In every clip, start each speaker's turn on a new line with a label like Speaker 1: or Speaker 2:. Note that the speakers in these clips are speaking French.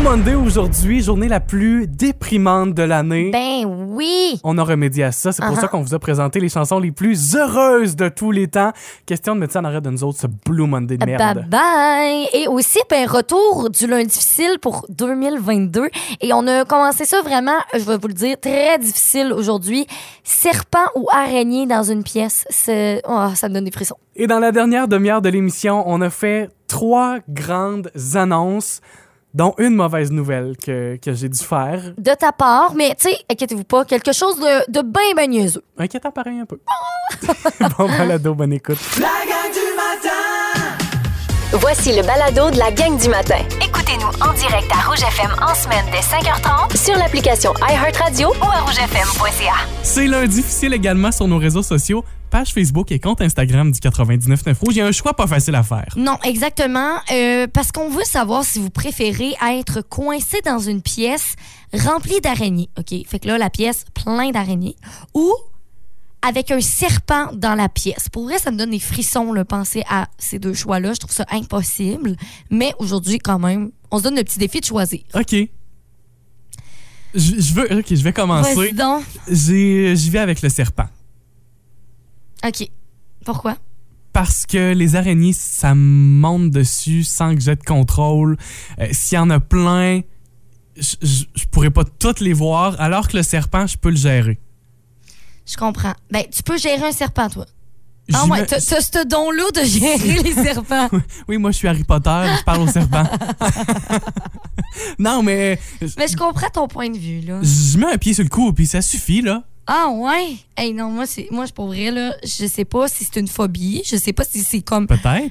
Speaker 1: Blue Monday aujourd'hui, journée la plus déprimante de l'année.
Speaker 2: Ben oui!
Speaker 1: On a remédié à ça. C'est pour
Speaker 2: Uh-huh.
Speaker 1: ça qu'on vous a présenté les chansons les plus heureuses de tous les temps. Question de mettre ça en arrêt de nous autres, ce Blue Monday de
Speaker 2: Bye
Speaker 1: merde.
Speaker 2: bye! Et aussi, ben, retour du lundi difficile pour 2022. Et on a commencé ça vraiment, je vais vous le dire, très difficile aujourd'hui. Serpent ou araignée dans une pièce, c'est, oh, ça me donne des frissons.
Speaker 1: Et dans la dernière demi-heure de l'émission, on a fait trois grandes annonces, dont une mauvaise nouvelle que, que j'ai dû faire.
Speaker 2: De ta part, mais tu sais, inquiétez-vous pas, quelque chose de, de bien, bien niaiseux.
Speaker 1: Inquiétant pareil un peu. bon balado, bonne écoute.
Speaker 3: Voici le balado de la gang du matin.
Speaker 4: Écoutez-nous en direct à Rouge FM en semaine dès 5h30
Speaker 3: Sur l'application iHeartRadio
Speaker 4: ou à rougefm.ca.
Speaker 1: C'est lundi difficile également sur nos réseaux sociaux, page Facebook et compte Instagram du 99.9 Rouge. Il y a un choix pas facile à faire.
Speaker 2: Non, exactement. euh, parce qu'on veut savoir si vous préférez être coincé dans une pièce remplie d'araignées. OK? Fait que là, la pièce plein d'araignées. Ou avec un serpent dans la pièce. Pour vrai, ça me donne des frissons, le penser à ces deux choix-là. Je trouve ça impossible. Mais aujourd'hui, quand même, on se donne le petit défi de choisir.
Speaker 1: OK. Je, je veux, OK, je vais commencer. J'y vais avec le serpent.
Speaker 2: OK. Pourquoi?
Speaker 1: Parce que les araignées, ça monte dessus sans que j'ai de contrôle. Euh, S'il y en a plein, je, je, je pourrais pas toutes les voir, alors que le serpent, je peux le gérer.
Speaker 2: Je comprends. Ben, tu peux gérer un serpent, toi. Ah ouais, t'as ce don-là de gérer les serpents.
Speaker 1: Oui, moi, je suis Harry Potter, je parle au serpent. non, mais
Speaker 2: Mais je comprends ton point de vue, là.
Speaker 1: je mets un pied sur le cou, puis ça suffit, là.
Speaker 2: Ah ouais? Hey non, moi c'est moi je pour vrai là, je sais pas si c'est une phobie, je sais pas si c'est comme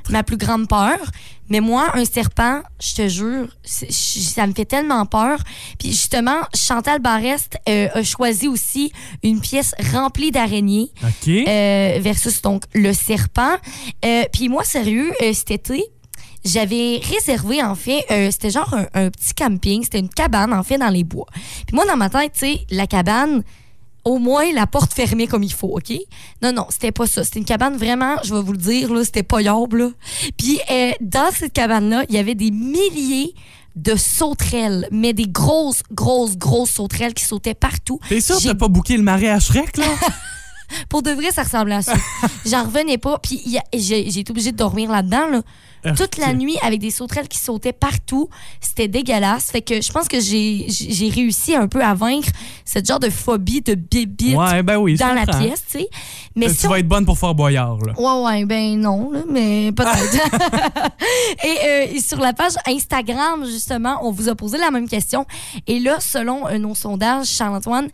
Speaker 2: ma plus grande peur, mais moi un serpent, je te jure, ça me fait tellement peur. Puis justement, Chantal Barrest euh, a choisi aussi une pièce remplie d'araignées euh, versus donc le serpent. Euh, Puis moi sérieux, cet été j'avais réservé, en fait, euh, c'était genre un, un petit camping, c'était une cabane, en fait, dans les bois. Puis moi, dans ma tête, tu sais, la cabane, au moins la porte fermée comme il faut, OK? Non, non, c'était pas ça. C'était une cabane vraiment, je vais vous le dire, là, c'était pas. Puis euh, dans cette cabane-là, il y avait des milliers de sauterelles, mais des grosses, grosses, grosses sauterelles qui sautaient partout.
Speaker 1: T'es sûr que t'as pas booké le marais à Shrek, là?
Speaker 2: pour de vrai, ça ressemblait à ça. J'en revenais pas. Puis il y a- j'ai j'ai été obligée de dormir là-dedans, là. Toute la nuit avec des sauterelles qui sautaient partout. C'était dégueulasse. Fait que je pense que j'ai j'ai j'ai réussi un peu à vaincre cette genre de phobie de bébite
Speaker 1: Ouais, ben oui, je
Speaker 2: dans la
Speaker 1: comprends.
Speaker 2: pièce, tu sais. Mais
Speaker 1: tu
Speaker 2: si on-
Speaker 1: vas être bonne pour Fort Boyard, là.
Speaker 2: Ouais, ouais, ben non, là, mais peut-être. et, euh, et sur la page Instagram, justement, on vous a posé la même question. Et là, selon euh, nos sondages, Charles-Antoine,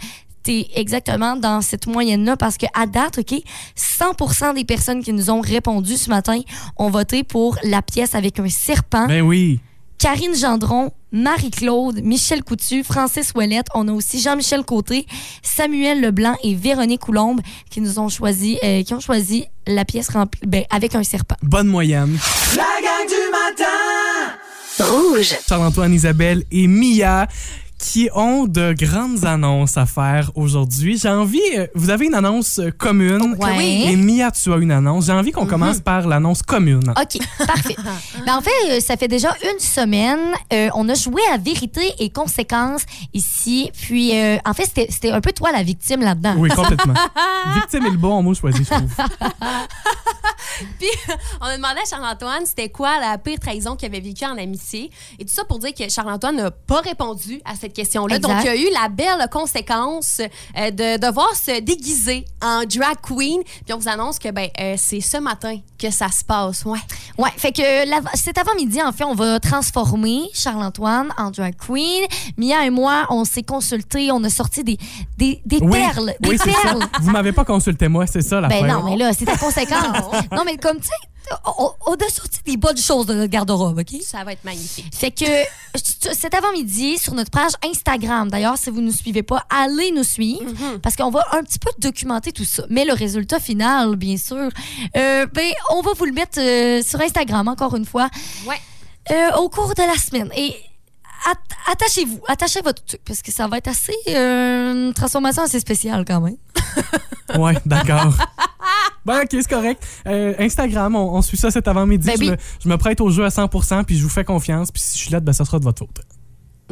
Speaker 2: t'es exactement dans cette moyenne-là parce que à date, OK, 100% des personnes qui nous ont répondu ce matin ont voté pour la pièce avec un serpent.
Speaker 1: Ben oui.
Speaker 2: Karine Gendron, Marie-Claude, Michel Coutu, Francis Ouellette. On a aussi Jean-Michel Côté, Samuel Leblanc et Véronique Coulombe qui nous ont choisi, euh, qui ont choisi la pièce remplie, ben, avec un serpent.
Speaker 1: Bonne moyenne.
Speaker 3: Rouge.
Speaker 1: Charles-Antoine, Isabelle et Mia qui ont de grandes annonces à faire aujourd'hui. J'ai envie, euh, vous avez une annonce euh, commune.
Speaker 2: Oui.
Speaker 1: et Mia, tu as une annonce. J'ai envie qu'on commence par l'annonce commune.
Speaker 2: OK, parfait. ben, en fait, euh, ça fait déjà une semaine. euh, on a joué à vérité et conséquences ici. Puis, euh, en fait, c'était- c'était un peu toi la victime là-dedans.
Speaker 1: Oui, complètement. Victime est le bon mot choisi, je trouve.
Speaker 5: Puis, on a demandé à Charles-Antoine c'était quoi la pire trahison qu'il avait vécue en amitié? Et tout ça pour dire que Charles-Antoine n'a pas répondu à cette question-là. Donc, il y a eu la belle conséquence euh, de devoir se déguiser en drag queen. Puis, on vous annonce que ben, euh, c'est ce matin que ça se passe. Ouais.
Speaker 2: Ouais, fait que la- cet avant-midi, en fait, on va transformer Charles-Antoine en drag queen. Mia et moi, on s'est consultés, on a sorti des, des, des
Speaker 1: Oui,
Speaker 2: perles. Des
Speaker 1: oui, c'est ça.
Speaker 2: perles.
Speaker 1: Vous m'avez pas consulté moi, c'est ça la
Speaker 2: Ben non, mais là, c'est ta conséquence. non, mais comme, tu sais, on, on a sorti des bonnes choses de notre garde-robe, OK?
Speaker 5: Ça va être magnifique.
Speaker 2: Fait que cet avant-midi, sur notre page Instagram, d'ailleurs, si vous ne nous suivez pas, allez nous suivre parce qu'on va un petit peu documenter tout ça. Mais le résultat final, bien sûr, euh, ben, on va vous le mettre euh, sur Instagram, encore une fois,
Speaker 5: Ouais.
Speaker 2: euh, au cours de la semaine. Et at- attachez-vous, attachez votre truc parce que ça va être assez euh, une transformation assez spéciale quand même.
Speaker 1: Ouais, d'accord. Ben, ok, c'est correct. Euh, Instagram, on, on suit ça cet avant-midi.
Speaker 2: Ben
Speaker 1: je,
Speaker 2: oui.
Speaker 1: me, je me prête au jeu à 100% puis je vous fais confiance. Puis si je suis là, ben, ça sera de votre faute.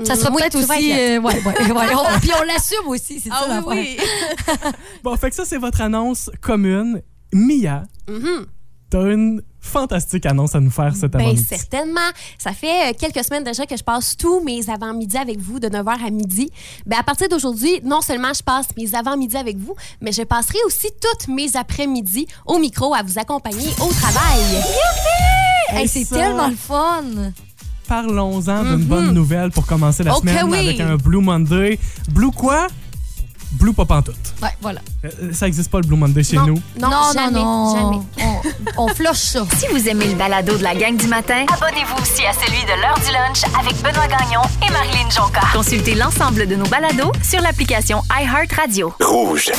Speaker 2: Ça sera
Speaker 5: Oui,
Speaker 2: peut-être aussi. euh, ouais, ouais, ouais. On- puis on l'assume aussi, c'est ça
Speaker 5: Ah
Speaker 2: l'affaire.
Speaker 5: oui, oui.
Speaker 1: Bon, fait que ça, c'est votre annonce commune. Mia,
Speaker 5: Mhm.
Speaker 1: t'as une fantastique annonce à nous faire cet
Speaker 5: Ben,
Speaker 1: avant-midi.
Speaker 5: certainement. Ça fait euh, quelques semaines déjà que je passe tous mes avant-midi avec vous de 9h à midi. Ben, à partir d'aujourd'hui, non seulement je passe mes avant-midi avec vous, mais je passerai aussi toutes mes après-midi au micro à vous accompagner au travail.
Speaker 2: Hey,
Speaker 1: Et
Speaker 2: c'est tellement le fun.
Speaker 1: Parlons-en d'une
Speaker 5: Mhm.
Speaker 1: bonne nouvelle pour commencer la semaine
Speaker 5: oui.
Speaker 1: avec un Blue Monday. Blue quoi? Blue pas pantoute.
Speaker 2: Ouais, voilà.
Speaker 1: Euh, Ça existe pas le Blue Monday chez
Speaker 5: Non.
Speaker 1: nous?
Speaker 5: Non, jamais,
Speaker 2: non.
Speaker 5: jamais.
Speaker 2: On, on flush ça.
Speaker 4: Si vous aimez le balado de la gang du matin, abonnez-vous aussi à celui de l'heure du lunch avec Benoît Gagnon et Marilyn Jonca. Consultez l'ensemble de nos balados sur l'application iHeartRadio.
Speaker 6: Rouge.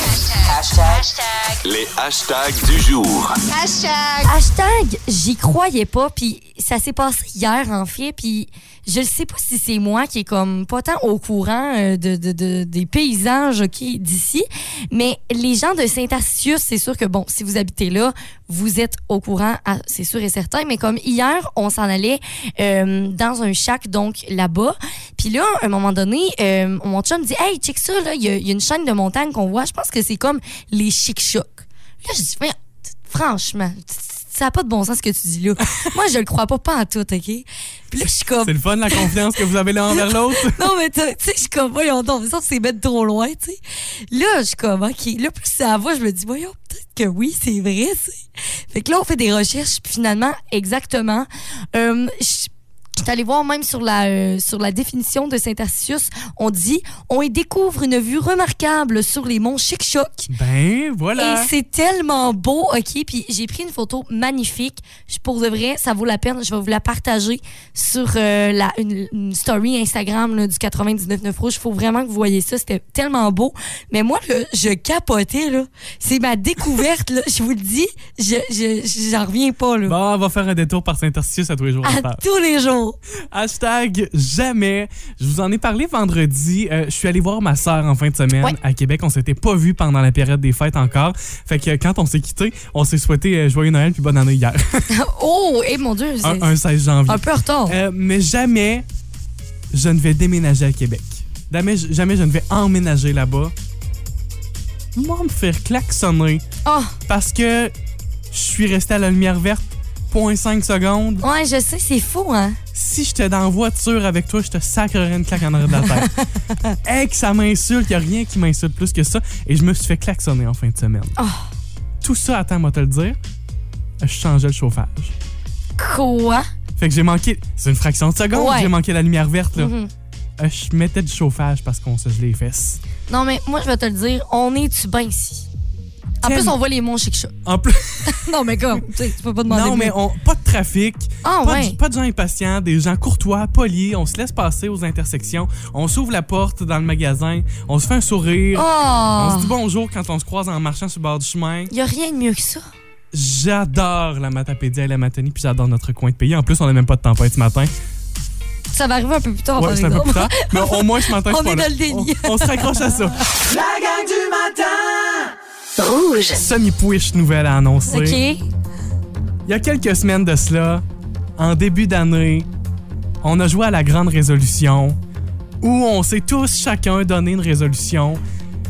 Speaker 6: Les hashtags du jour.
Speaker 2: Hashtag, j'y croyais pas, puis ça s'est passé hier en fait, puis je ne sais pas si c'est moi qui est comme pas tant au courant euh, de, de- de- des paysages ok, d'ici, mais les gens de Saint-Astius, c'est sûr que bon, si vous habitez là, vous êtes au courant, ah, c'est sûr et certain, mais comme hier, on s'en allait euh, dans un shack, donc là-bas, puis là, à un moment donné, euh, mon chum dit, hey, check ça, là, il y, a- une chaîne de montagne qu'on voit, je pense que c'est comme les chic-chocs. Là, je dis, franchement, ça n'a pas de bon sens ce que tu dis là. Moi, je le crois pas, pas en tout, OK? Puis là, je suis comme,
Speaker 1: C'est le fun, la confiance que vous avez l'un envers l'autre.
Speaker 2: non, mais tu sais, je suis comme, voyons donc, mais ça, c'est mettre trop loin, tu sais. Là, je suis comme, OK. Là, plus ça va, je me dis, voyons, peut-être que oui, c'est vrai, tu sais. Fait que là, on fait des recherches, puis finalement, exactement, euh, je je suis allée voir même sur la, euh, sur la définition de Saint-Arcius, on dit on y découvre une vue remarquable sur les monts Chic-Choc.
Speaker 1: Ben, voilà.
Speaker 2: Et c'est tellement beau, OK? Puis j'ai pris une photo magnifique. Je, pour de vrai, ça vaut la peine. Je vais vous la partager sur euh, la, une, une story Instagram là, du 99.9 Rouge. Il faut vraiment que vous voyez ça. C'était tellement beau. Mais moi, là, je capotais. là. C'est ma découverte. là. Je vous le dis, je je- j'en reviens pas. Là.
Speaker 1: Bon, on va faire un détour par Saint-Arcius à tous les jours.
Speaker 2: à tous les jours.
Speaker 1: Hashtag jamais. Je vous en ai parlé vendredi. Euh, je suis allé voir ma sœur en fin de semaine
Speaker 2: Ouais.
Speaker 1: à Québec. On s'était pas vu pendant la période des fêtes encore. Fait que quand on s'est quitté, on s'est souhaité euh, joyeux Noël puis bonne année hier.
Speaker 2: Oh, et mon Dieu,
Speaker 1: un 16 janvier.
Speaker 2: un peu en retard.
Speaker 1: Euh, mais jamais je ne vais déménager à Québec. Jamais, jamais je ne vais emménager là-bas. Moi, me faire klaxonner
Speaker 2: Oh,
Speaker 1: parce que je suis resté à la lumière verte 0.5 secondes.
Speaker 2: ouais, je sais, c'est fou, hein?
Speaker 1: Si j'étais dans la voiture avec toi, je te sacrerais une claque en arrière de la tête. hey, que ça m'insulte, il a rien qui m'insulte plus que ça. Et je me suis fait klaxonner en fin de semaine.
Speaker 2: Oh.
Speaker 1: Tout ça, attends, moi te le dire, je changeais le chauffage.
Speaker 2: Quoi?
Speaker 1: Fait que j'ai manqué, c'est une fraction de seconde,
Speaker 2: Ouais.
Speaker 1: j'ai manqué la lumière verte. Là.
Speaker 2: Mhm.
Speaker 1: Euh, je mettais du chauffage parce qu'on se gelait les fesses.
Speaker 2: Non, mais moi, je vais te le dire, on est-tu bien ici? En plus, on voit les monts chic
Speaker 1: En plus,
Speaker 2: Non, mais comme, tu sais, tu peux pas demander
Speaker 1: non, mais on, pas de trafic,
Speaker 2: Ah,
Speaker 1: pas,
Speaker 2: ouais.
Speaker 1: de, pas de gens impatients, des gens courtois, polis. On se laisse passer aux intersections. On s'ouvre la porte dans le magasin. On se fait un sourire. On se dit bonjour quand on se croise en marchant sur le bord du chemin.
Speaker 2: Y a rien de mieux que ça.
Speaker 1: J'adore la Matapédia et la Matanie, puis j'adore notre coin de pays. En plus, on n'a même pas de tempête ce matin.
Speaker 2: Ça va arriver un peu plus tard,
Speaker 1: ouais,
Speaker 2: par
Speaker 1: c'est un peu
Speaker 2: exemple.
Speaker 1: plus tard. Mais au moins, ce matin, je
Speaker 2: On
Speaker 1: suis pas
Speaker 2: est
Speaker 1: là.
Speaker 2: dans le déni.
Speaker 1: On, on se raccroche à ça.
Speaker 3: Rouge.
Speaker 1: Semi-push nouvelle à annoncer.
Speaker 2: OK.
Speaker 1: Il y a quelques semaines de cela, en début d'année, on a joué à la grande résolution où on s'est tous chacun donné une résolution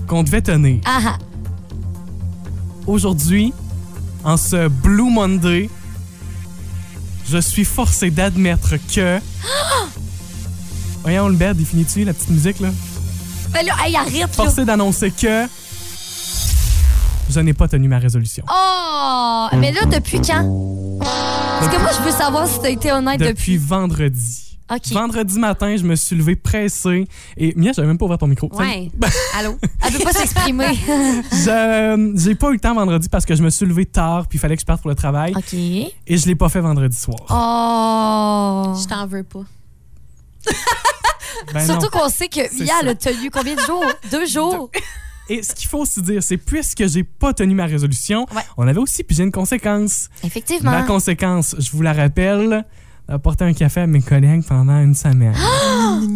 Speaker 1: qu'on devait tenir.
Speaker 2: Ah ah.
Speaker 1: Aujourd'hui, en ce Blue Monday, je suis forcé d'admettre que. Voyons le bed, définis-tu la petite musique là?
Speaker 2: Ben là, hey, arrête, là.
Speaker 1: Forcé d'annoncer que. Je n'ai pas tenu ma résolution.
Speaker 2: Oh! Mais là, depuis quand? Parce que moi, je veux savoir si t'as été honnête
Speaker 1: Depuis
Speaker 2: depuis.
Speaker 1: vendredi.
Speaker 2: OK.
Speaker 1: Vendredi matin, je me suis levé pressé. Et Mia, j'avais même pas ouvert ton micro.
Speaker 5: Ouais. Allô?
Speaker 2: Elle peut pas s'exprimer.
Speaker 1: Je- J'ai pas eu le temps vendredi parce que je me suis levé tard puis il fallait que je parte pour le travail.
Speaker 2: OK.
Speaker 1: Et je l'ai pas fait vendredi soir.
Speaker 2: Oh!
Speaker 5: Je t'en veux pas.
Speaker 1: Ben
Speaker 2: Surtout qu'on sait que Mia, elle a tenu combien de jours? Deux jours?
Speaker 1: Et ce qu'il faut aussi dire, c'est puisque j'ai pas tenu ma résolution,
Speaker 2: Ouais.
Speaker 1: on avait aussi pigé une conséquence.
Speaker 2: Effectivement.
Speaker 1: La conséquence, je vous la rappelle, d'apporter un café à mes collègues pendant une semaine.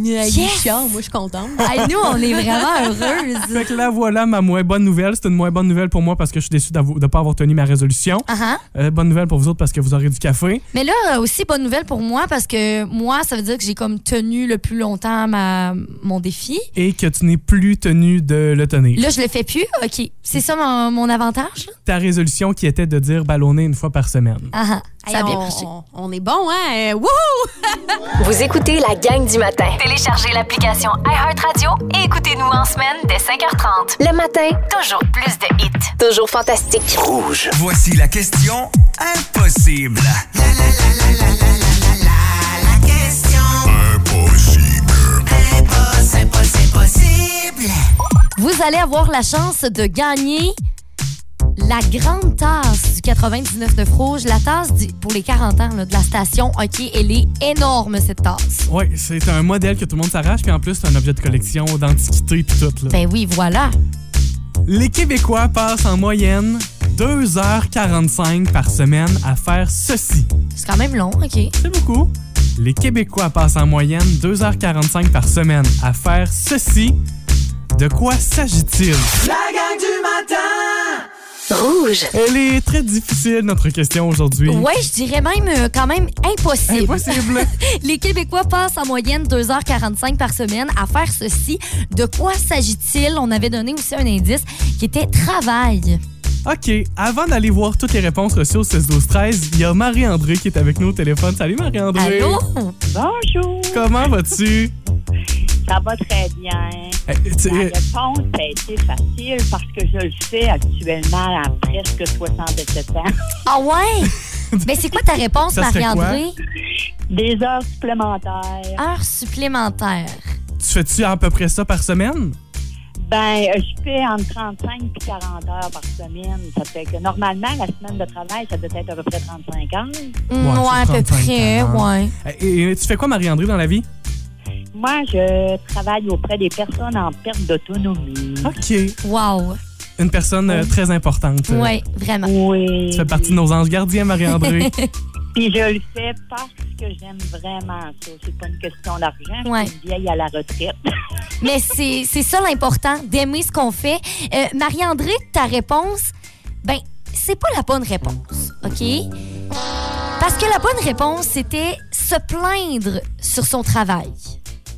Speaker 2: Yes!
Speaker 5: Moi, je suis contente.
Speaker 2: Hey, nous, on est vraiment heureuses.
Speaker 1: Fait que là, voilà ma moins bonne nouvelle. C'est une moins bonne nouvelle pour moi parce que je suis déçu d'avo- de ne pas avoir tenu ma résolution.
Speaker 2: Ah, ah.
Speaker 1: Euh, bonne nouvelle pour vous autres parce que vous aurez du café.
Speaker 2: Mais là, euh, aussi, bonne nouvelle pour moi parce que moi, ça veut dire que j'ai comme tenu le plus longtemps ma, mon défi.
Speaker 1: Et que tu n'es plus tenu de le tenir.
Speaker 2: Là, je le fais plus? OK. C'est ça mon, mon avantage? là?
Speaker 1: Ta résolution qui était de dire ballonner une fois par semaine.
Speaker 2: Ah, Ça a bien
Speaker 5: on,
Speaker 2: marché.
Speaker 5: on- on est bon, hein? Euh, Wouhou!
Speaker 3: Vous écoutez la gang du matin.
Speaker 4: Téléchargez l'application iHeartRadio et écoutez-nous en semaine dès 5h30.
Speaker 3: Le matin,
Speaker 4: Toujours plus de hits.
Speaker 3: toujours fantastique.
Speaker 6: Rouge.
Speaker 7: Voici la question impossible.
Speaker 2: Vous allez avoir la chance de gagner la grande tasse du 99.9 Rouge, la tasse du- pour les 40 ans là, de la station. OK, elle est énorme, cette tasse.
Speaker 1: Oui, c'est un modèle que tout le monde s'arrache, puis en plus, c'est un objet de collection, d'antiquité, puis tout. Là.
Speaker 2: Ben oui, voilà.
Speaker 1: Les Québécois passent en moyenne 2h45 par semaine à faire ceci.
Speaker 2: C'est quand même long, OK.
Speaker 1: C'est beaucoup. Les Québécois passent en moyenne 2h45 par semaine à faire ceci. De quoi s'agit-il?
Speaker 3: Rouge.
Speaker 1: Elle est très difficile, notre question aujourd'hui.
Speaker 2: Ouais, je dirais même euh, quand même impossible.
Speaker 1: Impossible.
Speaker 2: Les Québécois passent en moyenne 2h45 par semaine à faire ceci. De quoi s'agit-il? On avait donné aussi un indice qui était travail.
Speaker 1: OK, avant d'aller voir toutes les réponses reçues au 16 12 13 il y a Marie-André qui est avec nous au téléphone. Salut Marie-André.
Speaker 2: Allô?
Speaker 8: Bonjour,
Speaker 1: Comment vas-tu?
Speaker 8: Ça va très bien.
Speaker 1: Tu-
Speaker 8: La réponse a été facile parce que je le fais actuellement à presque 77 ans.
Speaker 2: Ah ouais? Ben c'est quoi ta réponse, Marie-André?
Speaker 8: Des heures supplémentaires.
Speaker 2: Heures supplémentaires.
Speaker 1: tu fais-tu à peu près ça par semaine?
Speaker 8: Ben, euh, je fais entre 35 et 40 heures par semaine. Ça fait que normalement, la semaine de travail, ça doit être à peu près 35 heures.
Speaker 2: Mm,
Speaker 1: Ouais,
Speaker 2: Ouais, à peu
Speaker 1: 35
Speaker 2: près, ouais.
Speaker 1: Eh, Et, et tu fais quoi, Marie-André, dans la vie?
Speaker 8: Moi, je travaille auprès des personnes en perte d'autonomie.
Speaker 1: OK.
Speaker 2: Wow.
Speaker 1: Une personne euh, très importante. Euh,
Speaker 2: Ouais, vraiment.
Speaker 8: Oui.
Speaker 1: Tu fais partie de nos anges gardiens, Marie-André.
Speaker 8: Puis je le fais parce que j'aime vraiment ça. C'est pas une question d'argent.
Speaker 2: Ouais.
Speaker 8: Je suis une vieille à la retraite.
Speaker 2: Mais c'est c'est ça l'important, d'aimer ce qu'on fait. Euh, Marie-André, ta réponse, ben, c'est pas la bonne réponse, OK? Parce que la bonne réponse, c'était se plaindre sur son travail.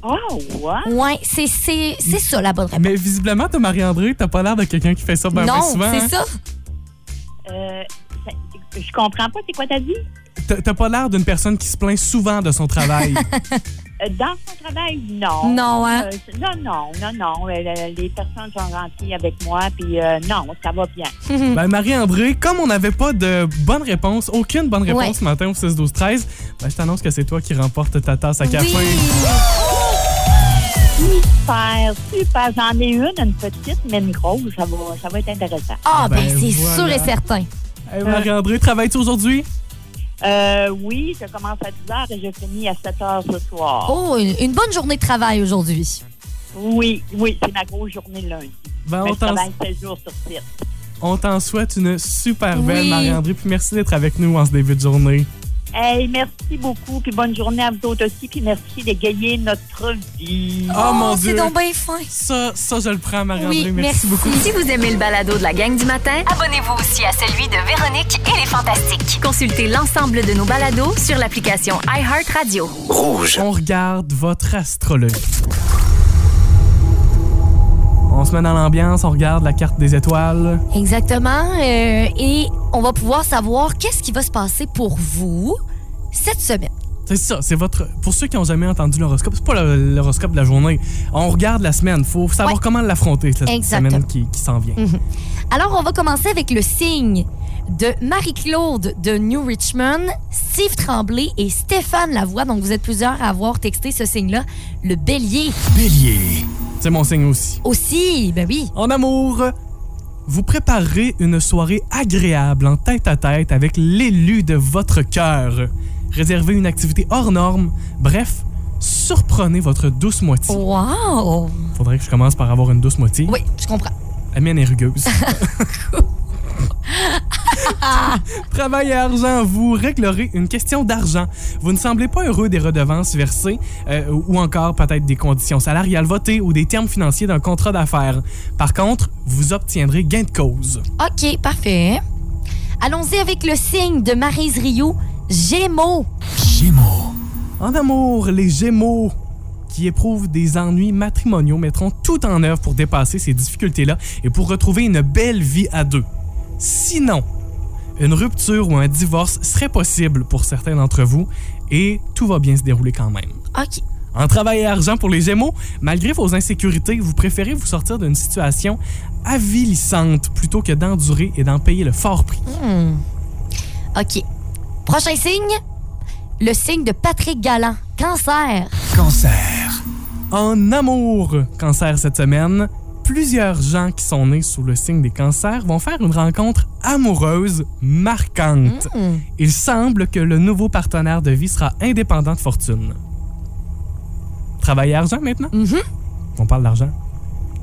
Speaker 8: Oh, ouais?
Speaker 2: Ouais, c'est c'est- c'est ça la bonne réponse.
Speaker 1: Mais visiblement, toi, Marie-André, t'as pas l'air de quelqu'un qui fait ça bien
Speaker 2: non,
Speaker 1: souvent.
Speaker 2: c'est
Speaker 1: hein?
Speaker 2: ça.
Speaker 8: Euh, ça- je comprends pas, c'est quoi t'as dit?
Speaker 1: T'as pas l'air d'une personne qui se plaint souvent de son travail.
Speaker 8: Euh, dans son travail, non.
Speaker 2: Non, hein?
Speaker 8: Euh, non, non, non, non. Les personnes sont gentilles avec moi, puis euh, non, ça va bien.
Speaker 1: ben, Marie-André, comme on n'avait pas de bonne réponse, aucune bonne réponse
Speaker 2: Ouais.
Speaker 1: ce matin au 6 12 13 ben, je t'annonce que c'est toi qui remporte ta tasse à café.
Speaker 2: Oui.
Speaker 8: Super, super. J'en ai une, une petite, mais une grosse. Ça va, ça va être intéressant.
Speaker 2: Ah, ben,
Speaker 1: Ben,
Speaker 2: c'est
Speaker 1: voilà.
Speaker 2: sûr et certain.
Speaker 1: Hey, Marie-André, travailles-tu aujourd'hui?
Speaker 8: Euh, oui, je commence à 10 h et je finis à 7 h ce soir.
Speaker 2: Oh, une, une bonne journée de travail aujourd'hui.
Speaker 8: Oui, oui, c'est ma grosse journée lundi.
Speaker 1: Ben, on
Speaker 8: je
Speaker 1: t'en
Speaker 8: travaille 7 jours sur 7.
Speaker 1: on t'en souhaite une super belle,
Speaker 2: Oui.
Speaker 1: Marie-André. Puis merci d'être avec nous en ce début de journée.
Speaker 8: Hey, merci beaucoup, puis bonne journée à vous autres aussi, puis merci d'égayer notre vie.
Speaker 1: Oh, mon
Speaker 2: c'est
Speaker 1: Dieu!
Speaker 2: donc bien fin.
Speaker 1: Ça, ça, je le prends, Marie-André.
Speaker 2: Oui,
Speaker 1: merci
Speaker 2: merci.
Speaker 1: beaucoup.
Speaker 4: Si vous aimez le balado de la gang du matin, abonnez-vous aussi à celui de Véronique et les Fantastiques. Consultez l'ensemble de nos balados sur l'application iHeartRadio.
Speaker 6: Rouge.
Speaker 1: On regarde votre astrologie. On se met dans l'ambiance, on regarde la carte des étoiles.
Speaker 2: Exactement. euh, et on va pouvoir savoir qu'est-ce qui va se passer pour vous cette semaine.
Speaker 1: C'est ça, c'est votre. Pour ceux qui n'ont jamais entendu l'horoscope, c'est pas le- l'horoscope de la journée. On regarde la semaine. Faut savoir
Speaker 2: Ouais.
Speaker 1: comment l'affronter cette
Speaker 2: Exactement.
Speaker 1: semaine qui, qui s'en vient.
Speaker 2: Alors, on va commencer avec le signe de Marie-Claude de New Richmond, Steve Tremblay et Stéphane Lavoie. Donc, vous êtes plusieurs à avoir texté ce signe-là. Le bélier
Speaker 7: Bélier.
Speaker 1: C'est mon signe aussi.
Speaker 2: aussi. Ben oui.
Speaker 1: En amour, vous préparerez une soirée agréable en tête à tête avec l'élu de votre cœur. Réservez une activité hors norme. Bref, surprenez votre douce moitié.
Speaker 2: Wow!
Speaker 1: Faudrait que je commence par avoir une douce moitié.
Speaker 2: Oui, je comprends.
Speaker 1: La mienne est rugueuse. Travail et argent, vous réglerez une question d'argent. Vous ne semblez pas heureux des redevances versées euh, ou encore peut-être des conditions salariales votées ou des termes financiers d'un contrat d'affaires. Par contre, vous obtiendrez gain de cause.
Speaker 2: OK, parfait. Allons-y avec le signe de Marise Rio, Gémeaux.
Speaker 7: Gémeaux.
Speaker 1: En amour, les Gémeaux qui éprouvent des ennuis matrimoniaux mettront tout en œuvre pour dépasser ces difficultés-là et pour retrouver une belle vie à deux. Sinon, une rupture ou un divorce serait possible pour certains d'entre vous et tout va bien se dérouler quand même.
Speaker 2: OK.
Speaker 1: En travail et argent pour les Gémeaux, malgré vos insécurités, vous préférez vous sortir d'une situation avilissante plutôt que d'endurer et d'en payer le fort prix.
Speaker 2: Hmm. OK. Prochain signe, le signe de Patrick Galland, Cancer.
Speaker 7: Cancer.
Speaker 1: En amour, cancer cette semaine, plusieurs gens qui sont nés sous le signe des cancers vont faire une rencontre amoureuse marquante.
Speaker 2: Hmm.
Speaker 1: Il semble que le nouveau partenaire de vie sera indépendant de fortune. Travail et argent maintenant?
Speaker 2: Mhm.
Speaker 1: On parle d'argent.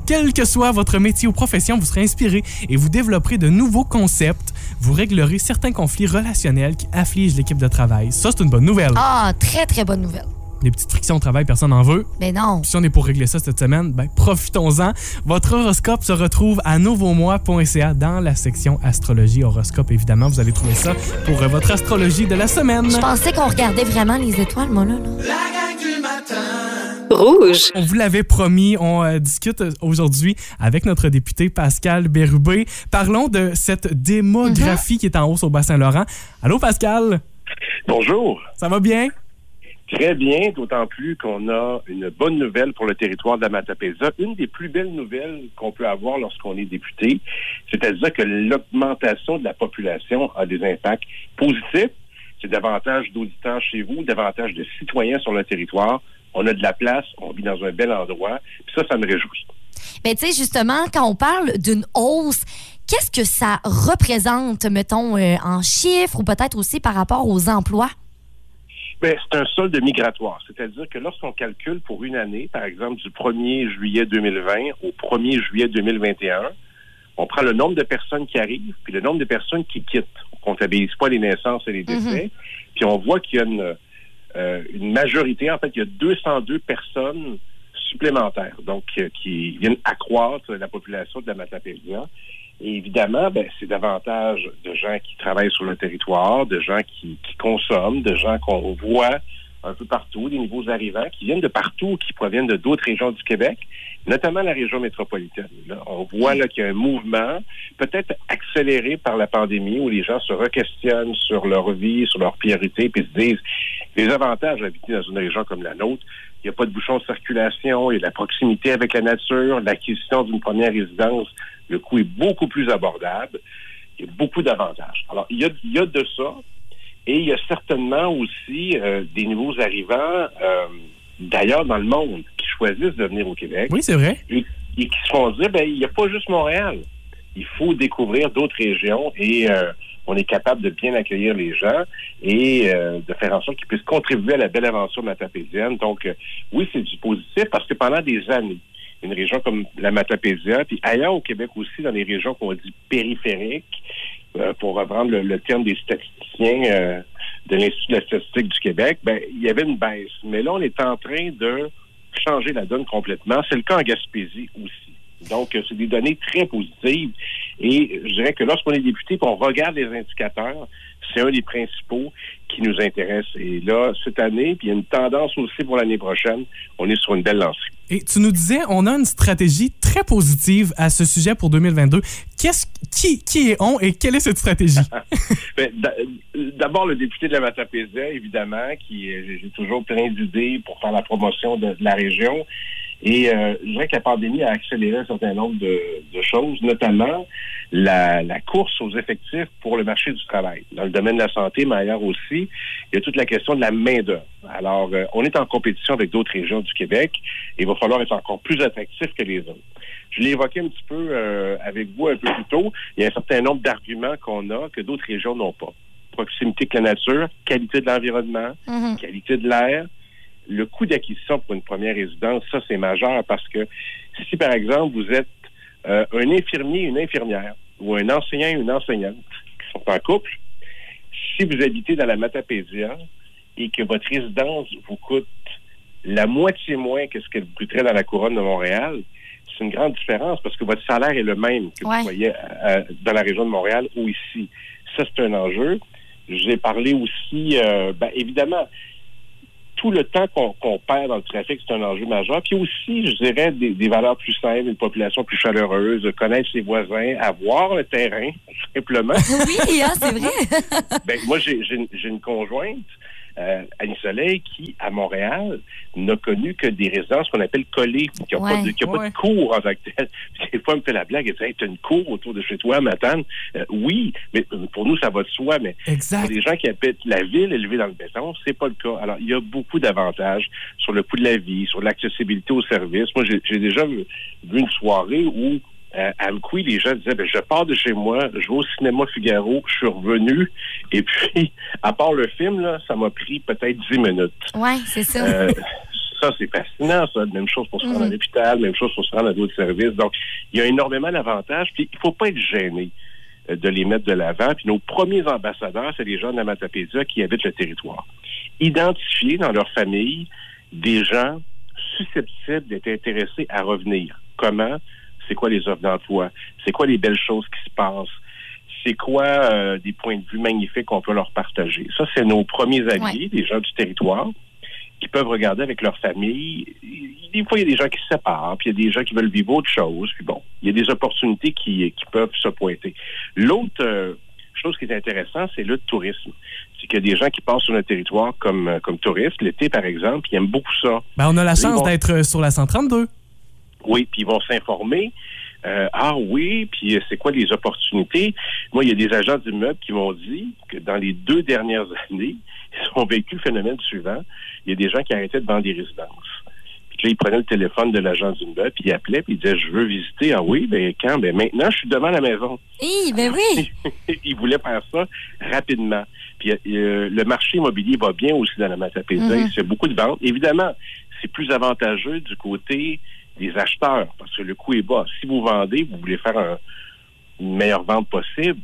Speaker 1: Quel que soit votre métier ou profession, vous serez inspiré et vous développerez de nouveaux concepts. Vous réglerez certains conflits relationnels qui affligent l'équipe de travail. Ça, c'est une bonne nouvelle.
Speaker 2: Ah, très, très bonne nouvelle.
Speaker 1: Les petites frictions au travail, personne n'en veut.
Speaker 2: Mais non.
Speaker 1: Puis si on est pour régler ça cette semaine, ben profitons-en. Votre horoscope se retrouve à nouveaumois.ca dans la section astrologie horoscope. Évidemment, vous allez trouver ça pour euh, votre astrologie de la semaine.
Speaker 2: Je pensais qu'on regardait vraiment les étoiles, moi, là. là.
Speaker 3: Rouge.
Speaker 1: On vous l'avait promis, on euh, discute aujourd'hui avec notre député Pascal Bérubé. Parlons de cette démographie qui est en hausse au Bas-Saint-Laurent. Allô Pascal,
Speaker 9: Bonjour.
Speaker 1: ça va bien?
Speaker 9: Très bien, d'autant plus qu'on a une bonne nouvelle pour le territoire de la Matapésia. Une des plus belles nouvelles qu'on peut avoir lorsqu'on est député, c'est-à-dire que l'augmentation de la population a des impacts positifs. C'est davantage d'auditeurs chez vous, davantage de citoyens sur le territoire. On a de la place, on vit dans un bel endroit. Puis ça, ça me réjouit.
Speaker 2: Mais tu sais, justement, quand on parle d'une hausse, qu'est-ce que ça représente, mettons, euh, en chiffres ou peut-être aussi par rapport aux emplois?
Speaker 9: Ben, c'est un solde migratoire. C'est-à-dire que lorsqu'on calcule pour une année, par exemple du 1er juillet 2020 au 1er juillet 2021, on prend le nombre de personnes qui arrivent puis le nombre de personnes qui quittent. On comptabilise pas les naissances et les décès. Puis on voit qu'il y a une, euh, une majorité, en fait, il y a 202 personnes supplémentaires, donc euh, qui viennent accroître la population de la Matapédia. Évidemment, ben, c'est davantage de gens qui travaillent sur le territoire, de gens qui, qui consomment, de gens qu'on voit un peu partout, des nouveaux arrivants qui viennent de partout, qui proviennent de d'autres régions du Québec, notamment la région métropolitaine. On voit là qu'il y a un mouvement, peut-être accéléré par la pandémie, où les gens se requestionnent sur leur vie, sur leurs priorités, puis se disent les avantages d'habiter dans une région comme la nôtre. Il n'y a pas de bouchons de circulation, il y a de la proximité avec la nature, l'acquisition d'une première résidence, le coût est beaucoup plus abordable. Il y a beaucoup d'avantages. Alors, il y a, il y a de ça. Et il y a certainement aussi euh, des nouveaux arrivants euh, d'ailleurs dans le monde qui choisissent de venir au Québec
Speaker 1: Oui, c'est vrai.
Speaker 9: et, et qui se font dire, ben, il n'y a pas juste Montréal. Il faut découvrir d'autres régions et euh, on est capable de bien accueillir les gens et euh, de faire en sorte qu'ils puissent contribuer à la belle aventure matapésienne. Donc, euh, oui, c'est du positif parce que pendant des années, une région comme la Matapésia, puis ailleurs au Québec aussi, dans les régions qu'on dit périphériques, pour reprendre le, terme des statisticiens de l'Institut de la statistique du Québec, ben, il y avait une baisse. Mais là, on est en train de changer la donne complètement. C'est le cas en Gaspésie aussi. Donc, euh, c'est des données très positives. Et je dirais que lorsqu'on est député, qu'on regarde les indicateurs, c'est un des principaux qui nous intéresse. Et là, cette année, puis il y a une tendance aussi pour l'année prochaine, on est sur une belle lancée.
Speaker 1: Et tu nous disais, on a une stratégie très positive à ce sujet pour 2022. Qu'est-ce qui, qui est on et quelle est cette stratégie?
Speaker 9: Ben, d'a- D'abord, le député de la Matapésia, évidemment, qui j'ai toujours plein d'idées pour faire la promotion de, de la région. Et euh, je dirais que la pandémie a accéléré un certain nombre de, de choses, notamment la, la course aux effectifs pour le marché du travail. Dans le domaine de la santé, mais ailleurs aussi, il y a toute la question de la main-d'œuvre. Alors, euh, on est en compétition avec d'autres régions du Québec et il va falloir être encore plus attractif que les autres. Je l'ai évoqué un petit peu euh, avec vous un peu plus tôt. Il y a un certain nombre d'arguments qu'on a que d'autres régions n'ont pas. Proximité avec la nature, qualité de l'environnement,
Speaker 2: Mhm.
Speaker 9: qualité de l'air, le coût d'acquisition pour une première résidence, ça c'est majeur parce que si par exemple vous êtes euh, un infirmier, une infirmière ou un enseignant, une enseignante, sont en couple. Si vous habitez dans la Matapédia et que votre résidence vous coûte la moitié moins que ce qu'elle vous coûterait dans la couronne de Montréal, c'est une grande différence parce que votre salaire est le même que
Speaker 2: Ouais.
Speaker 9: vous voyez euh, dans la région de Montréal ou ici. Ça, c'est un enjeu. J'ai parlé aussi, euh, ben, évidemment, tout le temps qu'on perd dans le trafic, c'est un enjeu majeur. Puis aussi, je dirais, des, des valeurs plus simples, une population plus chaleureuse, connaître ses voisins, avoir le terrain, simplement.
Speaker 2: Oui, hein, c'est vrai.
Speaker 9: Ben, moi, j'ai j'ai une- j'ai une conjointe, euh, Annie Soleil, qui, à Montréal, n'a connu que des résidences qu'on appelle collées, qui n'ont pas, de- qui ont pas de cour en tant que Des fois, elle me fait la blague, elle dit hey, T'as une cour autour de chez toi, Matane Euh, Oui, mais pour nous, ça va de soi, mais
Speaker 1: Exact.
Speaker 9: pour les gens qui habitent la ville élevée dans le béton, c'est pas le cas. Alors, il y a beaucoup d'avantages sur le coût de la vie, sur l'accessibilité aux services. Moi, j'ai j'ai déjà vu, vu une soirée où euh, à Amqui, les gens disaient ben, je pars de chez moi, je vais au cinéma Figaro, je suis revenu, et puis, à part le film, là, ça m'a pris peut-être 10 minutes.
Speaker 2: Ouais, c'est ça.
Speaker 9: Euh, ça, c'est fascinant, ça. Même chose pour se rendre à
Speaker 2: Mhm.
Speaker 9: l'hôpital, même chose pour se rendre à d'autres services. Donc, il y a énormément d'avantages. Puis, il faut pas être gêné euh, de les mettre de l'avant. Puis, nos premiers ambassadeurs, c'est les gens de la Matapédia qui habitent le territoire. Identifier dans leur famille des gens susceptibles d'être intéressés à revenir. Comment? C'est quoi les offres d'emploi? C'est quoi les belles choses qui se passent? C'est quoi euh, des points de vue magnifiques qu'on peut leur partager? Ça, c'est nos premiers alliés, des gens du territoire qui peuvent regarder avec leur famille. Des fois, il y a des gens qui se séparent, puis il y a des gens qui veulent vivre autre chose. Puis bon, il y a des opportunités qui, qui peuvent se pointer. L'autre euh, chose qui est intéressante, c'est le tourisme. C'est qu'il y a des gens qui passent sur notre territoire comme, euh, comme touristes. L'été, par exemple, ils aiment beaucoup ça.
Speaker 1: Ben, on a la chance
Speaker 9: bon.
Speaker 1: d'être sur la 132.
Speaker 9: Oui, puis ils vont s'informer. Euh, ah oui, puis euh, c'est quoi les opportunités? Moi, il y a des agents d'immeubles qui m'ont dit que dans les deux dernières années, ils ont vécu le phénomène suivant. Il y a des gens qui arrêtaient de vendre des résidences. Puis là, ils prenaient le téléphone de l'agent d'immeuble, puis ils appelaient, puis ils disaient, je veux visiter. Ah oui, ben quand? Ben maintenant, je suis devant la maison.
Speaker 2: Hi, ben oui.
Speaker 9: ils voulaient faire ça rapidement. Puis euh, le marché immobilier va bien aussi dans la Matapédia.
Speaker 2: Mhm.
Speaker 9: Il y a beaucoup de ventes. Évidemment, c'est plus avantageux du côté des acheteurs parce que le coût est bas. Si vous vendez, vous voulez faire un- une meilleure vente possible,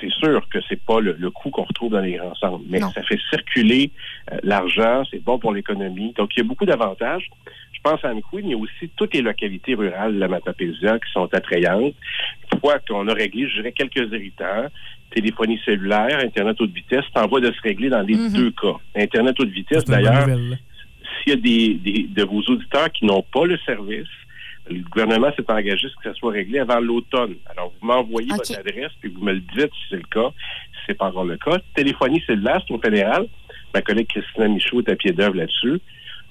Speaker 9: c'est sûr que c'est pas le, le coût qu'on retrouve dans les grands centres, mais
Speaker 2: Non.
Speaker 9: ça fait circuler euh, l'argent, c'est bon pour l'économie. Donc, il y a beaucoup d'avantages. Je pense à Amqui, mais il y a aussi toutes les localités rurales de la Matapésia qui sont attrayantes. Une fois qu'on a réglé, je dirais, quelques irritants, téléphonie cellulaire, Internet haute vitesse, c'est en voie de se régler dans les
Speaker 2: Mhm.
Speaker 9: deux cas. Internet haute vitesse, d'ailleurs. S'il y a des, des- de vos auditeurs qui n'ont pas le service, le gouvernement s'est engagé à ce que ça soit réglé avant l'automne. Alors, vous m'envoyez votre adresse, puis vous me le dites si c'est le cas, si c'est pas encore le cas. Téléphonie cellulaire, c'est au fédéral. Ma collègue Christina Michaud est à pied d'œuvre là-dessus.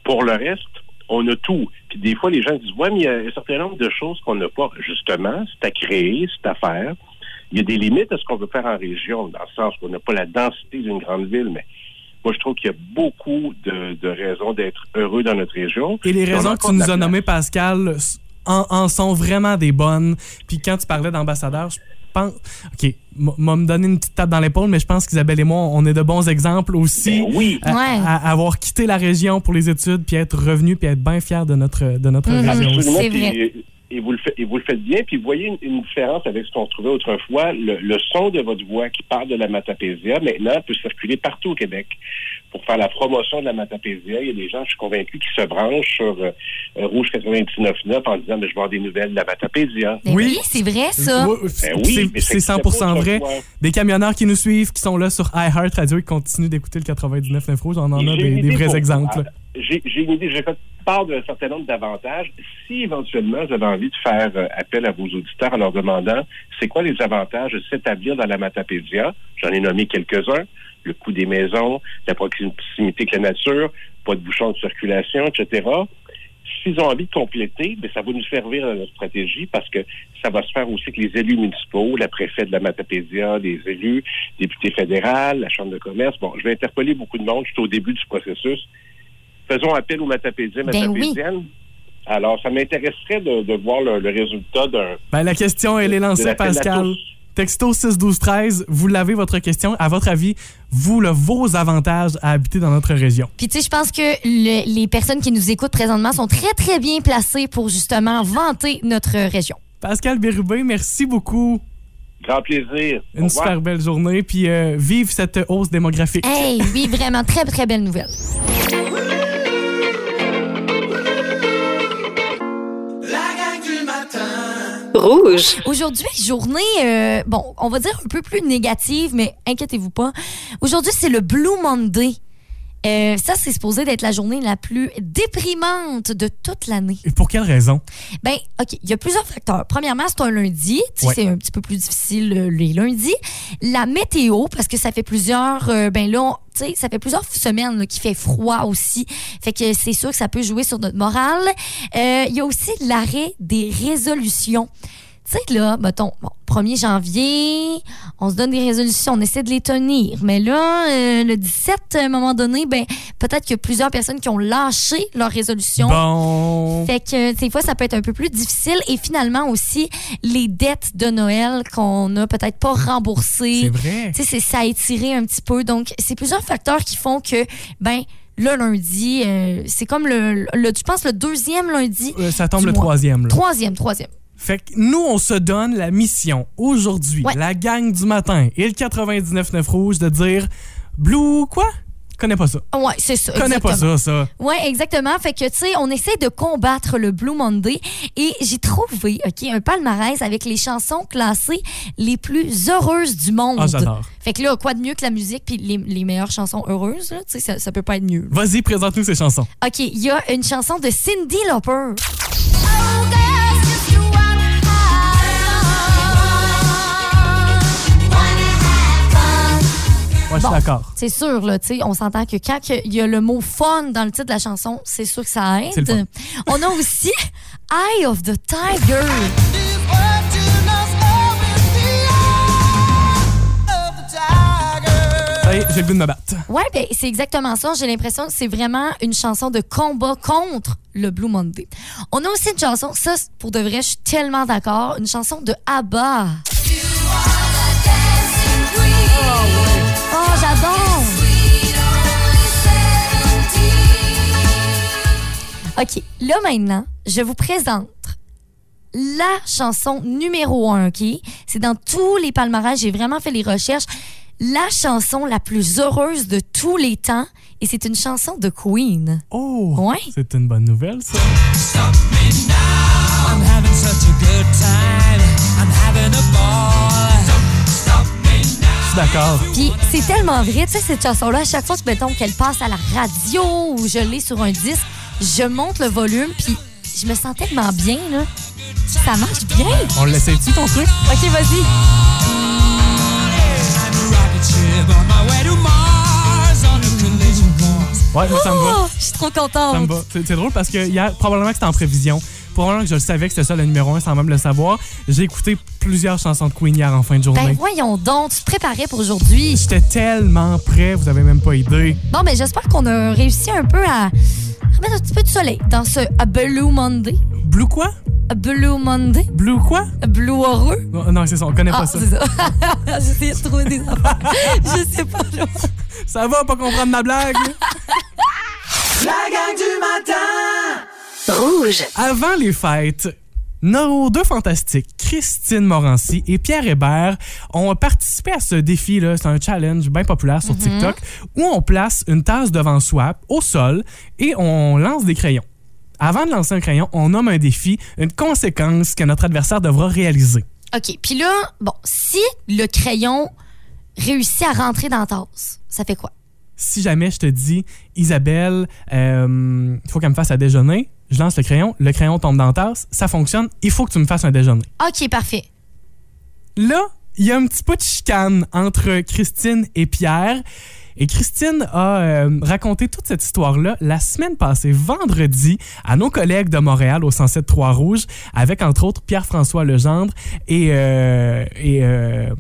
Speaker 9: Pour le reste, on a tout. Puis des fois, les gens disent, ouais, mais il y a un certain nombre de choses qu'on n'a pas. Justement, c'est à créer, c'est à faire. Il y a des limites à ce qu'on veut faire en région, dans le sens qu'on n'a pas la densité d'une grande ville, mais moi, je trouve qu'il y a beaucoup de, de raisons d'être heureux dans notre région.
Speaker 1: Et les raisons que tu nous as nommées, Pascal, en, en sont vraiment des bonnes. Puis quand tu parlais d'ambassadeur, je pense. OK, m'a me donné une petite tape dans l'épaule, mais je pense qu'Isabelle et moi, on est de bons exemples aussi.
Speaker 9: Ben oui.
Speaker 1: à,
Speaker 2: Ouais.
Speaker 1: à avoir quitté la région pour les études, puis être revenu, puis être bien fier de notre, de notre
Speaker 2: Mhm.
Speaker 1: région aussi.
Speaker 9: Absolument.
Speaker 2: C'est
Speaker 9: puis,
Speaker 2: vrai.
Speaker 9: Et, vous le faites, et vous le faites bien. Puis vous voyez une, une différence avec ce qu'on trouvait autrefois. Le, le son de votre voix qui parle de la Matapésia, maintenant, peut circuler partout au Québec. Pour faire la promotion de la Matapésia, il y a des gens, je suis convaincu, qui se branchent sur euh, euh, Rouge 99.9 en disant, mais je vais avoir des nouvelles de la Matapésia.
Speaker 1: Oui.
Speaker 2: c'est vrai, ça.
Speaker 1: Oui,
Speaker 9: Ben
Speaker 1: c'est-
Speaker 9: oui,
Speaker 1: c'est
Speaker 9: ça
Speaker 1: 100%
Speaker 9: existait
Speaker 1: vrai. Des camionneurs qui nous suivent, qui sont là sur iHeart Radio et qui continuent d'écouter le 99 Rouge, on en a des, vrais exemples.
Speaker 9: J'ai une idée, j'ai fait part d'un certain nombre d'avantages. Si éventuellement vous avez envie de faire euh, appel à vos auditeurs en leur demandant c'est quoi les avantages de s'établir dans la Matapédia, j'en ai nommé quelques-uns, le coût des maisons, la proximité avec la nature, pas de bouchons de circulation, etc. S'ils ont envie de compléter, ben, ça va nous servir dans notre stratégie parce que ça va se faire aussi avec les élus municipaux, la préfète de la Matapédia, les élus, députés fédérales, la Chambre de commerce. Bon, je vais interpeller beaucoup de monde. Je suis au début du processus. Faisons appel aux Matapédiens,
Speaker 2: Ben oui.
Speaker 9: Matapédiennes. Alors, ça m'intéresserait de, de voir le, le résultat d'un...
Speaker 1: Ben, la question, elle est lancée,
Speaker 9: à
Speaker 1: Pascal. Texto 6 12 13, vous l'avez votre question. À votre avis, vous, là, vos avantages à habiter dans notre région?
Speaker 2: Puis tu sais, je pense que le- les personnes qui nous écoutent présentement sont très, très bien placées pour justement vanter notre région.
Speaker 1: Pascal Bérubin, merci beaucoup.
Speaker 9: Grand plaisir.
Speaker 1: Une super belle journée, puis euh, vive cette hausse démographique.
Speaker 2: Hey, oui, vraiment, très, très belle nouvelle.
Speaker 3: Rouge.
Speaker 2: Aujourd'hui, journée, euh, bon, on va dire un peu plus négative, mais inquiétez-vous pas. Aujourd'hui, c'est le Blue Monday. Euh, ça, c'est supposé d'être la journée la plus déprimante de toute l'année.
Speaker 1: Et pour quelle raison?
Speaker 2: Ben, OK, il y a plusieurs facteurs. Premièrement, c'est un lundi. Tu sais,
Speaker 1: Ouais.
Speaker 2: C'est un petit peu plus difficile euh, les lundis. La météo, parce que ça fait plusieurs. euh, ben là, on- ça fait plusieurs semaines qu'il fait froid aussi. Fait que c'est sûr que ça peut jouer sur notre morale. Il y a aussi l'arrêt des résolutions. Tu sais, là, mettons, bon, 1er janvier, on se donne des résolutions, on essaie de les tenir. Mais là, euh, le 17, à un moment donné, ben, peut-être qu'il y a plusieurs personnes qui ont lâché leurs résolutions.
Speaker 1: Bon.
Speaker 2: Fait que des fois, ça peut être un peu plus difficile. Et finalement aussi, les dettes de Noël qu'on n'a peut-être pas remboursées.
Speaker 1: C'est vrai.
Speaker 2: Tu sais, ça a étiré un petit peu. Donc, c'est plusieurs facteurs qui font que, ben, le lundi, euh, c'est comme le, le, je pense, le deuxième lundi.
Speaker 1: Euh, ça tombe le
Speaker 2: mois.
Speaker 1: troisième. là.
Speaker 2: Troisième, troisième.
Speaker 1: Fait que nous, on se donne la mission aujourd'hui,
Speaker 2: Ouais.
Speaker 1: la gang du matin et le 99.9 Rouge, de dire Blue quoi? Connais pas ça.
Speaker 2: Ouais, c'est ça.
Speaker 1: Connais
Speaker 2: exactement.
Speaker 1: pas ça, ça.
Speaker 2: Oui, exactement. Fait que, tu sais, on essaie de combattre le Blue Monday et j'ai trouvé, OK, un palmarès avec les chansons classées les plus heureuses du monde.
Speaker 1: Ah, j'adore.
Speaker 2: Fait que là, quoi de mieux que la musique puis les, les meilleures chansons heureuses, là, tu sais, ça, ça peut pas être mieux.
Speaker 1: Vas-y, présente-nous ces chansons.
Speaker 2: OK, il y a une chanson de Cindy Lauper.
Speaker 1: Suis d'accord.
Speaker 2: C'est sûr, là, tu sais, on s'entend que quand il y a le mot fun dans le titre de la chanson, c'est sûr que ça aide. On a aussi Eye of the Tiger.
Speaker 1: J'ai le goût de me battre.
Speaker 2: Ouais, ben, c'est exactement ça. J'ai l'impression que c'est vraiment une chanson de combat contre le Blue Monday. On a aussi une chanson, ça, c'est- pour de vrai, je suis tellement d'accord, une chanson de ABBA. Oh, OK, là maintenant, je vous présente la chanson numéro un, OK? C'est dans tous les palmarès, j'ai vraiment fait les recherches. La chanson la plus heureuse de tous les temps, et c'est une chanson de Queen.
Speaker 1: Oh!
Speaker 2: Ouais.
Speaker 1: C'est une bonne nouvelle, ça.
Speaker 7: I'm having such a good time. I'm having a ball. Stop me now.
Speaker 1: Je suis d'accord.
Speaker 2: Puis c'est tellement vrai, tu sais, cette chanson-là, à chaque fois que, mettons, qu'elle passe à la radio ou je l'ai sur un disque, je monte le volume, puis je me sens tellement bien, là. Ça marche bien.
Speaker 1: On l'essaie-tu, ton truc?
Speaker 2: OK, vas-y.
Speaker 1: Ouais, ça me va.
Speaker 2: Oh, je suis trop contente.
Speaker 1: Ça me va. C'est drôle parce que hier, probablement que c'était en prévision. Probablement que je le savais que c'était ça le numéro un sans même le savoir. J'ai écouté plusieurs chansons de Queen hier en fin de
Speaker 2: Ben
Speaker 1: journée.
Speaker 2: voyons donc, tu te préparais pour aujourd'hui.
Speaker 1: J'étais tellement prêt, vous avez même pas idée.
Speaker 2: Bon, ben j'espère qu'on a réussi un peu à remettre un petit peu de soleil dans ce A Blue Monday.
Speaker 1: Blue quoi?
Speaker 2: A Blue Monday?
Speaker 1: Blue quoi?
Speaker 2: A Blue heureux?
Speaker 1: Non, non, c'est ça, on connaît
Speaker 2: Ah,
Speaker 1: pas ça.
Speaker 2: c'est ça. J'essaie de trouver des affaires. Je sais pas.
Speaker 1: Ça va pas comprendre ma blague?
Speaker 7: La gang du matin.
Speaker 3: Rouge.
Speaker 1: Avant les fêtes, nos deux fantastiques, Christine Morancy et Pierre Hébert, ont participé à ce défi-là. C'est un challenge bien populaire sur TikTok où on place une tasse devant soi au sol et on lance des crayons. Avant de lancer un crayon, on nomme un défi, une conséquence que notre adversaire devra réaliser.
Speaker 2: OK, puis là, bon, si le crayon réussit à rentrer dans la tasse, ça fait quoi?
Speaker 1: Si jamais je te dis, Isabelle, euh, il faut qu'elle me fasse à déjeuner, je lance le crayon, le crayon tombe dans la tasse, ça fonctionne, il faut que tu me fasses un déjeuner.
Speaker 2: OK, parfait.
Speaker 1: Là, il y a un petit peu de chicane entre Christine et Pierre. Et Christine a euh, raconté toute cette histoire-là la semaine passée, vendredi, à nos collègues de Montréal au 107 Trois-Rouges, avec entre autres Pierre-François Legendre et, euh, et euh,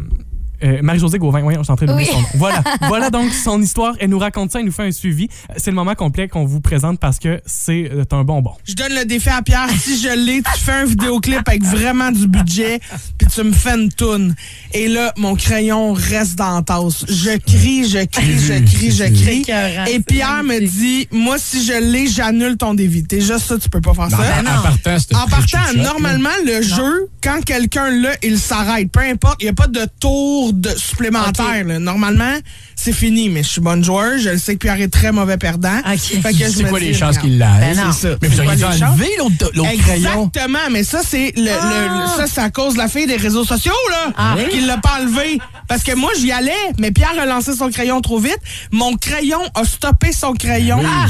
Speaker 1: euh, Marie-Josée Gauvin. Oui, je suis en train d'oublier
Speaker 2: Oui.
Speaker 1: son nom. Voilà. voilà donc son histoire. Elle nous raconte ça, elle nous fait un suivi. C'est le moment complet qu'on vous présente parce que c'est euh, un bonbon.
Speaker 10: Je donne le défi à Pierre. Si je l'ai, tu fais un vidéoclip avec vraiment du budget, puis tu me fais une toune. Et là, mon crayon reste dans la tasse. Je crie, je crie, je crie, je crie. Et
Speaker 11: c'est
Speaker 10: Pierre me dit, moi, si je l'ai, j'annule ton dévite. Déjà, ça, tu peux pas faire
Speaker 12: Non,
Speaker 10: ça.
Speaker 12: en- en partant, c'était
Speaker 10: En partant, normalement, le jeu, quand quelqu'un l'a, il s'arrête. Peu importe, il n'y a pas de tour supplémentaire. là. Normalement, c'est fini, mais je suis bonne joueur. Je le sais que Pierre est très mauvais perdant. Fait que je
Speaker 12: quoi les chances qu'il l'aille?
Speaker 10: Ben.
Speaker 12: Mais vous auriez dû enlever l'autre crayon.
Speaker 10: Exactement, mais ça, c'est le, le- ça, c'est à cause de la fille des réseaux sociaux, là,
Speaker 12: Ah.
Speaker 10: qui l'a pas enlevé. Parce que moi, j'y allais, mais Pierre a lancé son crayon trop vite. Mon crayon a stoppé son crayon.
Speaker 12: Ah.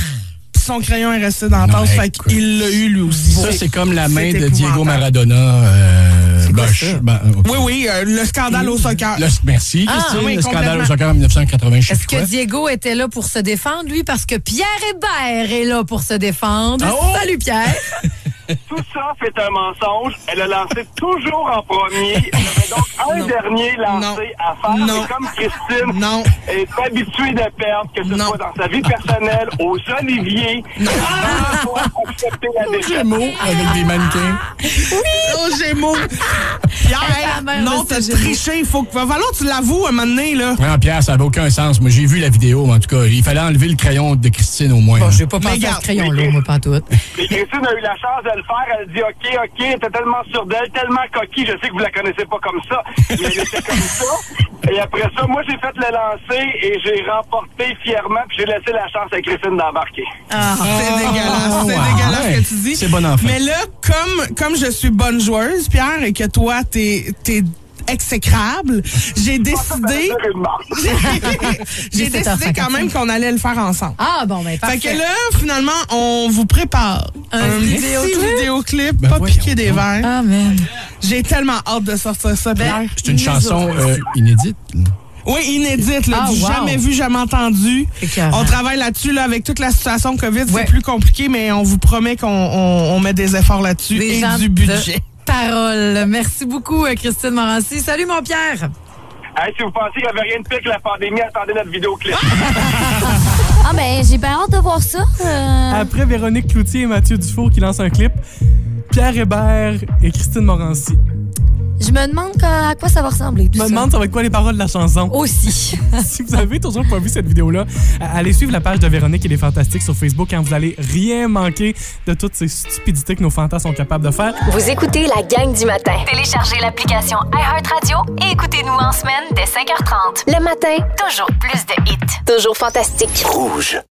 Speaker 10: Son crayon est resté dans la tasse, fait qu'il l'a eu lui aussi.
Speaker 12: Ça, c'est comme la main de Diego. Maradona. Euh, ben, ben.
Speaker 10: Oui, oui, euh, le scandale au soccer.
Speaker 12: Le- merci,
Speaker 10: Ah,
Speaker 12: Christine.
Speaker 10: oui,
Speaker 12: le scandale au soccer en 1980, je sais
Speaker 11: Est-ce
Speaker 12: plus
Speaker 11: que
Speaker 12: quoi.
Speaker 11: Diego était là pour se défendre, lui? Parce que Pierre Hébert est là pour se défendre.
Speaker 12: Ah, oh!
Speaker 11: Salut, Pierre.
Speaker 13: Tout ça fait un mensonge. Elle a lancé toujours en premier. Elle avait donc un dernier lancé à faire.
Speaker 10: Non.
Speaker 13: Et comme Christine
Speaker 10: Non.
Speaker 13: est habituée de perdre, que ce soit dans sa vie personnelle, aux oliviers, doit accepter la défaite.
Speaker 12: Gémeaux avec des mannequins.
Speaker 10: Oui! Oh, Gémeaux! Pierre, non, t'as triché. Faut que, va falloir que tu l'avoues un moment donné, là.
Speaker 12: Non, Pierre, ça n'avait aucun sens. Moi, j'ai vu la vidéo, mais en tout cas. Il fallait enlever le crayon de Christine au moins.
Speaker 11: Bon, je vais pas
Speaker 10: Mais
Speaker 11: penser à ce crayon-là, moi, pas tout.
Speaker 13: Et Christine a eu la chance de le faire. Elle dit OK, OK, elle était tellement sûre d'elle, tellement coquille. Je sais que vous la connaissez pas comme ça, mais elle était comme ça. Et après ça, moi, j'ai fait le lancer et j'ai remporté fièrement, puis j'ai laissé la chance à Christine d'embarquer.
Speaker 10: Ah, c'est dégueulasse, c'est
Speaker 12: ouais.
Speaker 10: dégueulasse
Speaker 12: Ouais.
Speaker 10: ce que tu dis.
Speaker 12: C'est bon enfant.
Speaker 10: Mais là, comme, comme je suis bonne joueuse, Pierre, et que toi, t'es, t'es exécrable, j'ai décidé, j'ai décidé quand même qu'on allait le faire ensemble.
Speaker 11: Ah, bon, ben, parfait.
Speaker 10: Fait que là, finalement, on vous prépare un,
Speaker 11: Un
Speaker 10: petit
Speaker 11: vidéoclip?
Speaker 12: Ben
Speaker 10: pas piqué des verres.
Speaker 11: Ah, man.
Speaker 10: J'ai tellement hâte de sortir ça, Pierre.
Speaker 12: C'est une chanson euh, inédite.
Speaker 10: Oui, inédite, là,
Speaker 11: Ah,
Speaker 10: du
Speaker 11: wow.
Speaker 10: jamais vu, jamais entendu. On travaille là-dessus, là, avec toute la situation COVID,
Speaker 11: Ouais.
Speaker 10: c'est plus compliqué, mais on vous promet qu'on on, on met des efforts là-dessus
Speaker 11: Des
Speaker 10: et du
Speaker 11: de
Speaker 10: budget.
Speaker 11: Parole. Merci beaucoup, euh, Christine Morancy. Salut, mon Pierre.
Speaker 13: Hey, si vous pensez qu'il n'y avait rien de pire que la pandémie, attendez notre vidéoclip.
Speaker 2: Ah, ben, j'ai bien hâte de voir ça. Euh,
Speaker 1: Après Véronique Cloutier et Mathieu Dufour qui lancent un clip, Pierre Hébert et Christine Morancy.
Speaker 2: Je me demande à quoi ça va ressembler.
Speaker 1: Je me
Speaker 2: ça.
Speaker 1: demande ça va être quoi les paroles de la chanson?
Speaker 2: Aussi.
Speaker 1: si vous avez toujours pas vu cette vidéo-là, allez suivre la page de Véronique et les Fantastiques sur Facebook quand vous allez rien manquer de toutes ces stupidités que nos fantas sont capables de faire.
Speaker 4: Vous écoutez la gang du matin. Téléchargez l'application iHeartRadio et écoutez-nous en semaine dès 5h30. Le matin, toujours plus de hits. Toujours fantastique.
Speaker 6: Rouge.